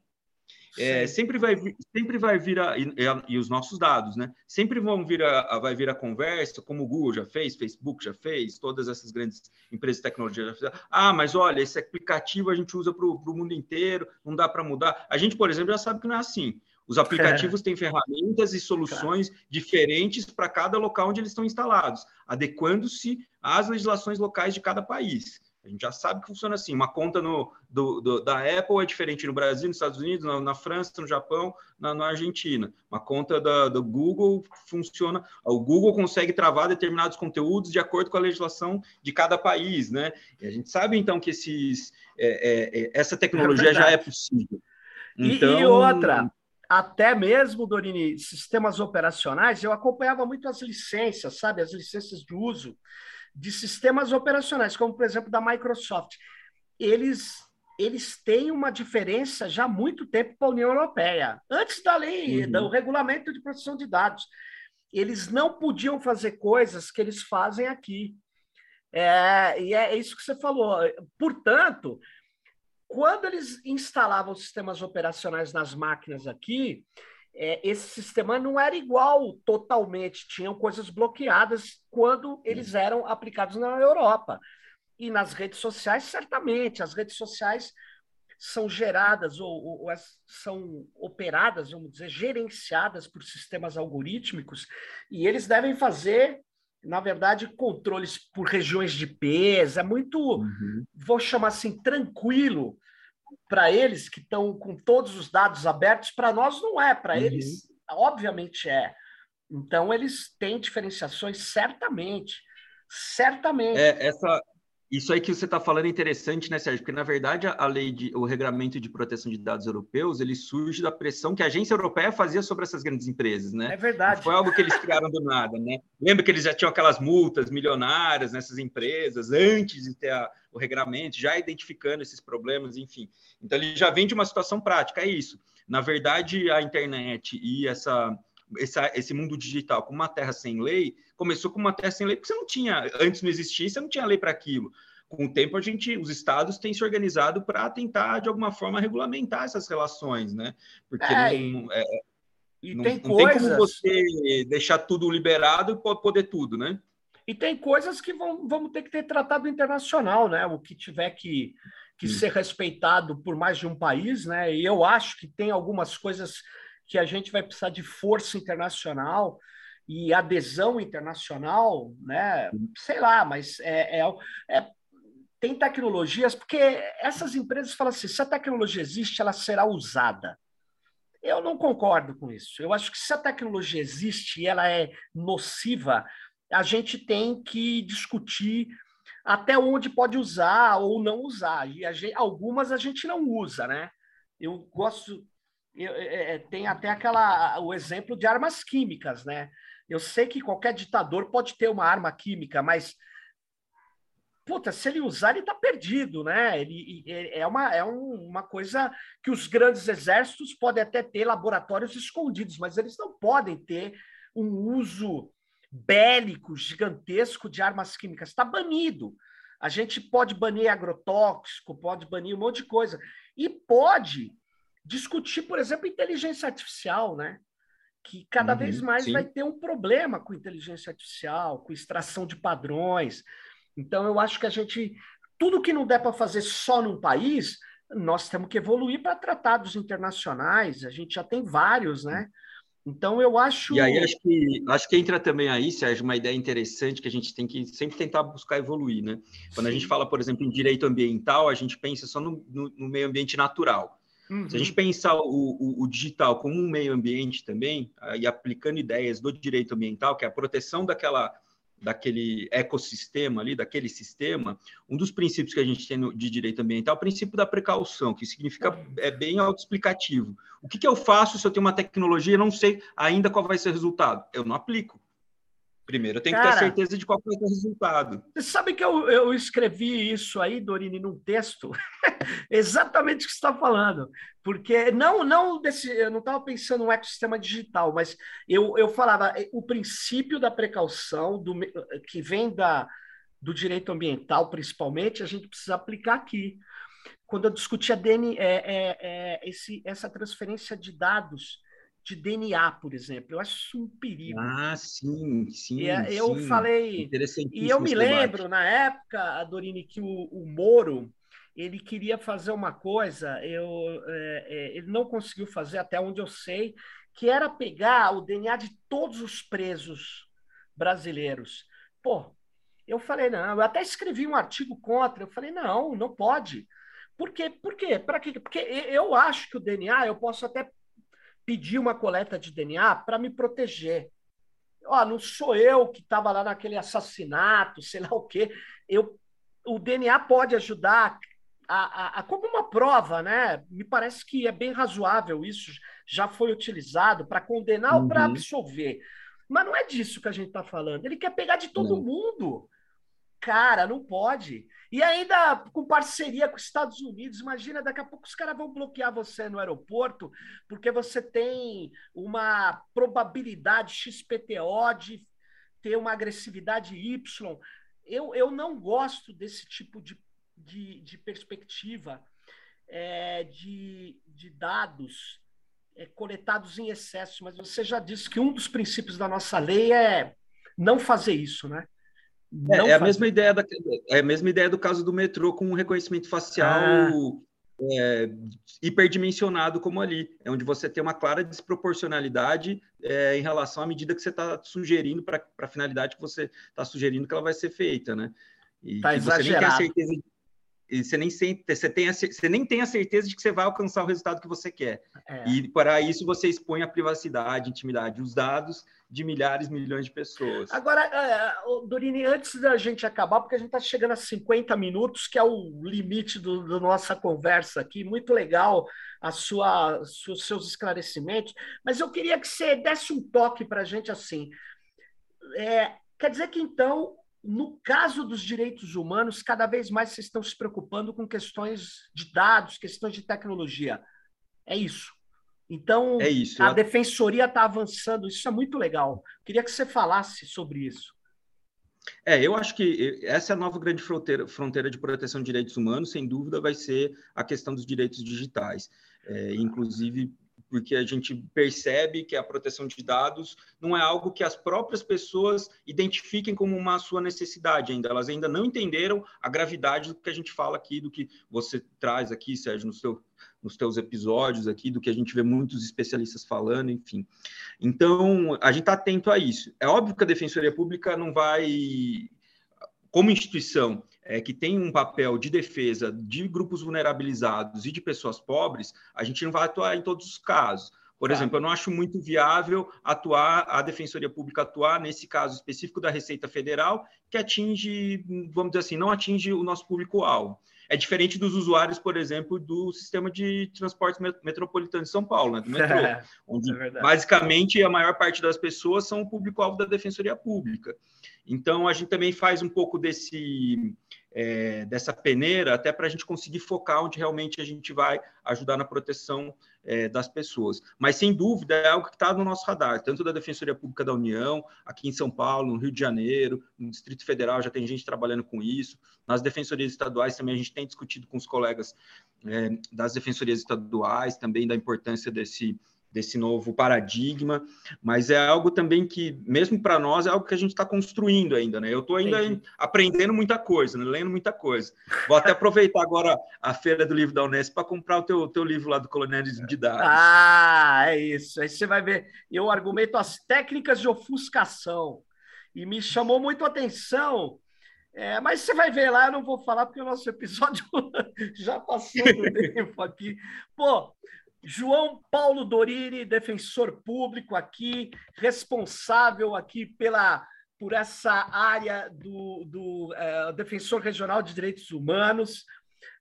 É, sempre vai vir, sempre vai vir a, e, e, os nossos dados, né? Sempre vão vir a, a, vai vir a conversa, como o Google já fez, Facebook já fez, todas essas grandes empresas de tecnologia já fizeram. Ah, mas olha, esse aplicativo a gente usa para o mundo inteiro, não dá para mudar. A gente, por exemplo, já sabe que não é assim. Os aplicativos é. têm ferramentas e soluções claro. diferentes para cada local onde eles estão instalados, adequando-se às legislações locais de cada país. A gente já sabe que funciona assim. Uma conta no, do, do, da Apple é diferente no Brasil, nos Estados Unidos, na, na França, no Japão, na, na Argentina. Uma conta da, do Google funciona. O Google consegue travar determinados conteúdos de acordo com a legislação de cada país, né? E a gente sabe então que esses, é, é, é essa tecnologia é já é possível. Então... E, e outra, até mesmo, Dorini, sistemas operacionais, eu acompanhava muito as licenças, sabe? As licenças de uso de sistemas operacionais, como por exemplo da Microsoft, eles eles têm uma diferença já há muito tempo para a União Europeia. Antes da lei, uhum. do regulamento de proteção de dados, eles não podiam fazer coisas que eles fazem aqui. É, e é isso que você falou. Portanto, quando eles instalavam sistemas operacionais nas máquinas aqui, é, esse sistema não era igual totalmente, tinham coisas bloqueadas quando eles eram aplicados na Europa. E nas redes sociais, certamente, as redes sociais são geradas ou, ou, são operadas, vamos dizer, gerenciadas por sistemas algorítmicos, e eles devem fazer, na verdade, controles por regiões de peso, é muito, uhum. vou chamar assim, tranquilo para eles que estão com todos os dados abertos, para nós não é, para uhum. eles obviamente é. Então eles têm diferenciações certamente, certamente. É, essa isso aí que você está falando é interessante, né, Sérgio? Porque, na verdade, a lei de, o regulamento de proteção de dados europeus, ele surge da pressão que a agência europeia fazia sobre essas grandes empresas, né? É verdade. Não foi algo que eles criaram do nada, né? Lembra que eles já tinham aquelas multas milionárias nessas empresas antes de ter a, o regulamento, já identificando esses problemas, enfim. Então, ele já vem de uma situação prática, é isso. Na verdade, a internet e essa essa, esse mundo digital com uma terra sem lei, começou com uma terra sem lei, porque você não tinha, antes não existia, você não tinha lei para aquilo. Com o tempo, a gente, os estados têm se organizado para tentar, de alguma forma, regulamentar essas relações, né? Porque é, não, é, e não, tem, não coisas... tem como você deixar tudo liberado e poder tudo, né? E tem coisas que vão, vamos ter que ter tratado internacional, né? O que tiver que, que ser respeitado por mais de um país, né? E eu acho que tem algumas coisas que a gente vai precisar de força internacional e adesão internacional, né? Sei lá, mas é, é, é, tem tecnologias, porque essas empresas falam assim: se a tecnologia existe, ela será usada. Eu não concordo com isso. Eu acho que se a tecnologia existe e ela é nociva, a gente tem que discutir até onde pode usar ou não usar. E a gente, algumas a gente não usa, né? Eu gosto é, é, tem até aquela o exemplo de armas químicas, né? Eu sei que qualquer ditador pode ter uma arma química, mas puta, se ele usar, ele está perdido, né? Ele, é, uma, é uma coisa que os grandes exércitos podem até ter laboratórios escondidos, mas eles não podem ter um uso bélico gigantesco de armas químicas. Está banido. A gente pode banir agrotóxico, pode banir um monte de coisa. E pode discutir, por exemplo, inteligência artificial, né? que cada uhum, vez mais sim. vai ter um problema com inteligência artificial, com extração de padrões. Então, eu acho que a gente, tudo que não der para fazer só num país, nós temos que evoluir para tratados internacionais. A gente já tem vários, né? Então, eu acho. E aí, acho que, acho que entra também aí, Sérgio, uma ideia interessante que a gente tem que sempre tentar buscar evoluir, né? Quando Sim. a gente fala, por exemplo, em direito ambiental, a gente pensa só no, no, no meio ambiente natural. Uhum. Se a gente uhum. pensar o, o, o, digital como um meio ambiente também, e aplicando ideias do direito ambiental, que é a proteção daquela, daquele ecossistema ali, daquele sistema, um dos princípios que a gente tem de direito ambiental é o princípio da precaução, que significa, é bem autoexplicativo. O que, que eu faço se eu tenho uma tecnologia e não sei ainda qual vai ser o resultado? Eu não aplico. Primeiro, eu tenho Cara, que ter certeza de qual ser o resultado. Você sabe que eu, eu escrevi isso aí, Dorine, num texto, exatamente o que você está falando. Porque não, não desse, eu não estava pensando no ecossistema digital, mas eu, eu falava o princípio da precaução, do, que vem da, do direito ambiental, principalmente, a gente precisa aplicar aqui. Quando eu discutia DN, é, é, é, esse, essa transferência de dados de DNA, por exemplo. Eu acho isso um perigo. Ah, sim, sim. E, é, eu sim. falei. E eu me lembro, na época, Dorine, que o, o Moro ele queria fazer uma coisa, eu, é, ele não conseguiu fazer, até onde eu sei, que era pegar o DNA de todos os presos brasileiros. Pô, eu falei, não, eu até escrevi um artigo contra, eu falei, não, não pode. Por quê? Por quê? Para quê? Porque eu acho que o DNA eu posso até pedir uma coleta de DNA para me proteger. Ó, não sou eu que estava lá naquele assassinato, sei lá o quê. Eu, o DNA pode ajudar a, a, a, como uma prova, né? Me parece que é bem razoável isso. Já foi utilizado para condenar uhum. ou para absolver. Mas não é disso que a gente está falando. Ele quer pegar de todo não. mundo. Cara, não pode. E ainda com parceria com os Estados Unidos. Imagina, daqui a pouco os caras vão bloquear você no aeroporto, porque você tem uma probabilidade XPTO de ter uma agressividade Y. Eu, eu não gosto desse tipo de, de, de perspectiva é, de, de dados é, coletados em excesso, mas você já disse que um dos princípios da nossa lei é não fazer isso, né? É, é, a mesma ideia da, é a mesma ideia do caso do metrô com um reconhecimento facial ah. é, hiperdimensionado como ali, é onde você tem uma clara desproporcionalidade é, em relação à medida que você está sugerindo para a finalidade que você está sugerindo que ela vai ser feita, né? E tá você nem tem a certeza de você nem, sente, você, tem a, você nem tem a certeza de que você vai alcançar o resultado que você quer. É. E para isso você expõe a privacidade, a intimidade, os dados de milhares, milhões de pessoas. Agora, é, Dorini, antes da gente acabar, porque a gente está chegando a 50 minutos, que é o limite da do nossa conversa aqui, muito legal a sua, os seus esclarecimentos, mas eu queria que você desse um toque para a gente assim. É, quer dizer que então no caso dos direitos humanos, cada vez mais vocês estão se preocupando com questões de dados, questões de tecnologia. É isso. Então, é isso. a defensoria está avançando, isso é muito legal. Queria que você falasse sobre isso. É, eu acho que essa é a nova grande fronteira, fronteira de proteção de direitos humanos, sem dúvida, vai ser a questão dos direitos digitais. É, inclusive, porque a gente percebe que a proteção de dados não é algo que as próprias pessoas identifiquem como uma sua necessidade ainda. Elas ainda não entenderam a gravidade do que a gente fala aqui, do que você traz aqui, Sérgio, no seu, nos teus episódios aqui, do que a gente vê muitos especialistas falando, enfim. Então, a gente está atento a isso. É óbvio que a Defensoria Pública não vai, como instituição, é, que tem um papel de defesa de grupos vulnerabilizados e de pessoas pobres, a gente não vai atuar em todos os casos. Por tá. exemplo, eu não acho muito viável atuar, a Defensoria Pública atuar nesse caso específico da Receita Federal, que atinge, vamos dizer assim, não atinge o nosso público-alvo. É diferente dos usuários, por exemplo, do sistema de transporte metropolitano de São Paulo, né, do metrô, onde é basicamente a maior parte das pessoas são o público-alvo da Defensoria Pública. Então, a gente também faz um pouco desse, é, dessa peneira, até para a gente conseguir focar onde realmente a gente vai ajudar na proteção é, das pessoas. Mas, sem dúvida, é algo que está no nosso radar, tanto da Defensoria Pública da União, aqui em São Paulo, no Rio de Janeiro, no Distrito Federal já tem gente trabalhando com isso. Nas defensorias estaduais também a gente tem discutido com os colegas é, das defensorias estaduais também da importância desse desse novo paradigma, mas é algo também que, mesmo para nós, é algo que a gente está construindo ainda, né? Eu estou ainda Entendi. aprendendo muita coisa, né? lendo muita coisa. Vou até aproveitar agora a feira do livro da Unesp para comprar o teu, teu livro lá do Colonialismo de Dados. Ah, é isso. Aí você vai ver. Eu argumento as técnicas de ofuscação. E me chamou muito a atenção é, mas você vai ver lá, eu não vou falar porque o nosso episódio já passou do tempo aqui. Pô, João Paulo Doriri, defensor público aqui, responsável aqui pela por essa área do, do é, defensor regional de direitos humanos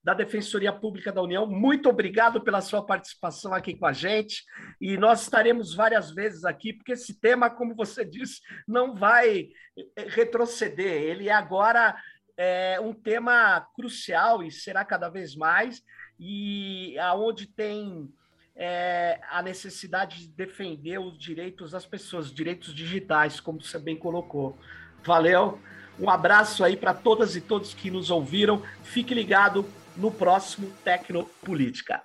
da Defensoria Pública da União. Muito obrigado pela sua participação aqui com a gente e nós estaremos várias vezes aqui porque esse tema, como você disse, não vai é, retroceder. Ele é agora é um tema crucial e será cada vez mais e aonde tem é, a necessidade de defender os direitos das pessoas, direitos digitais, como você bem colocou. Valeu, um abraço aí para todas e todos que nos ouviram. Fique ligado no próximo Tecnopolítica.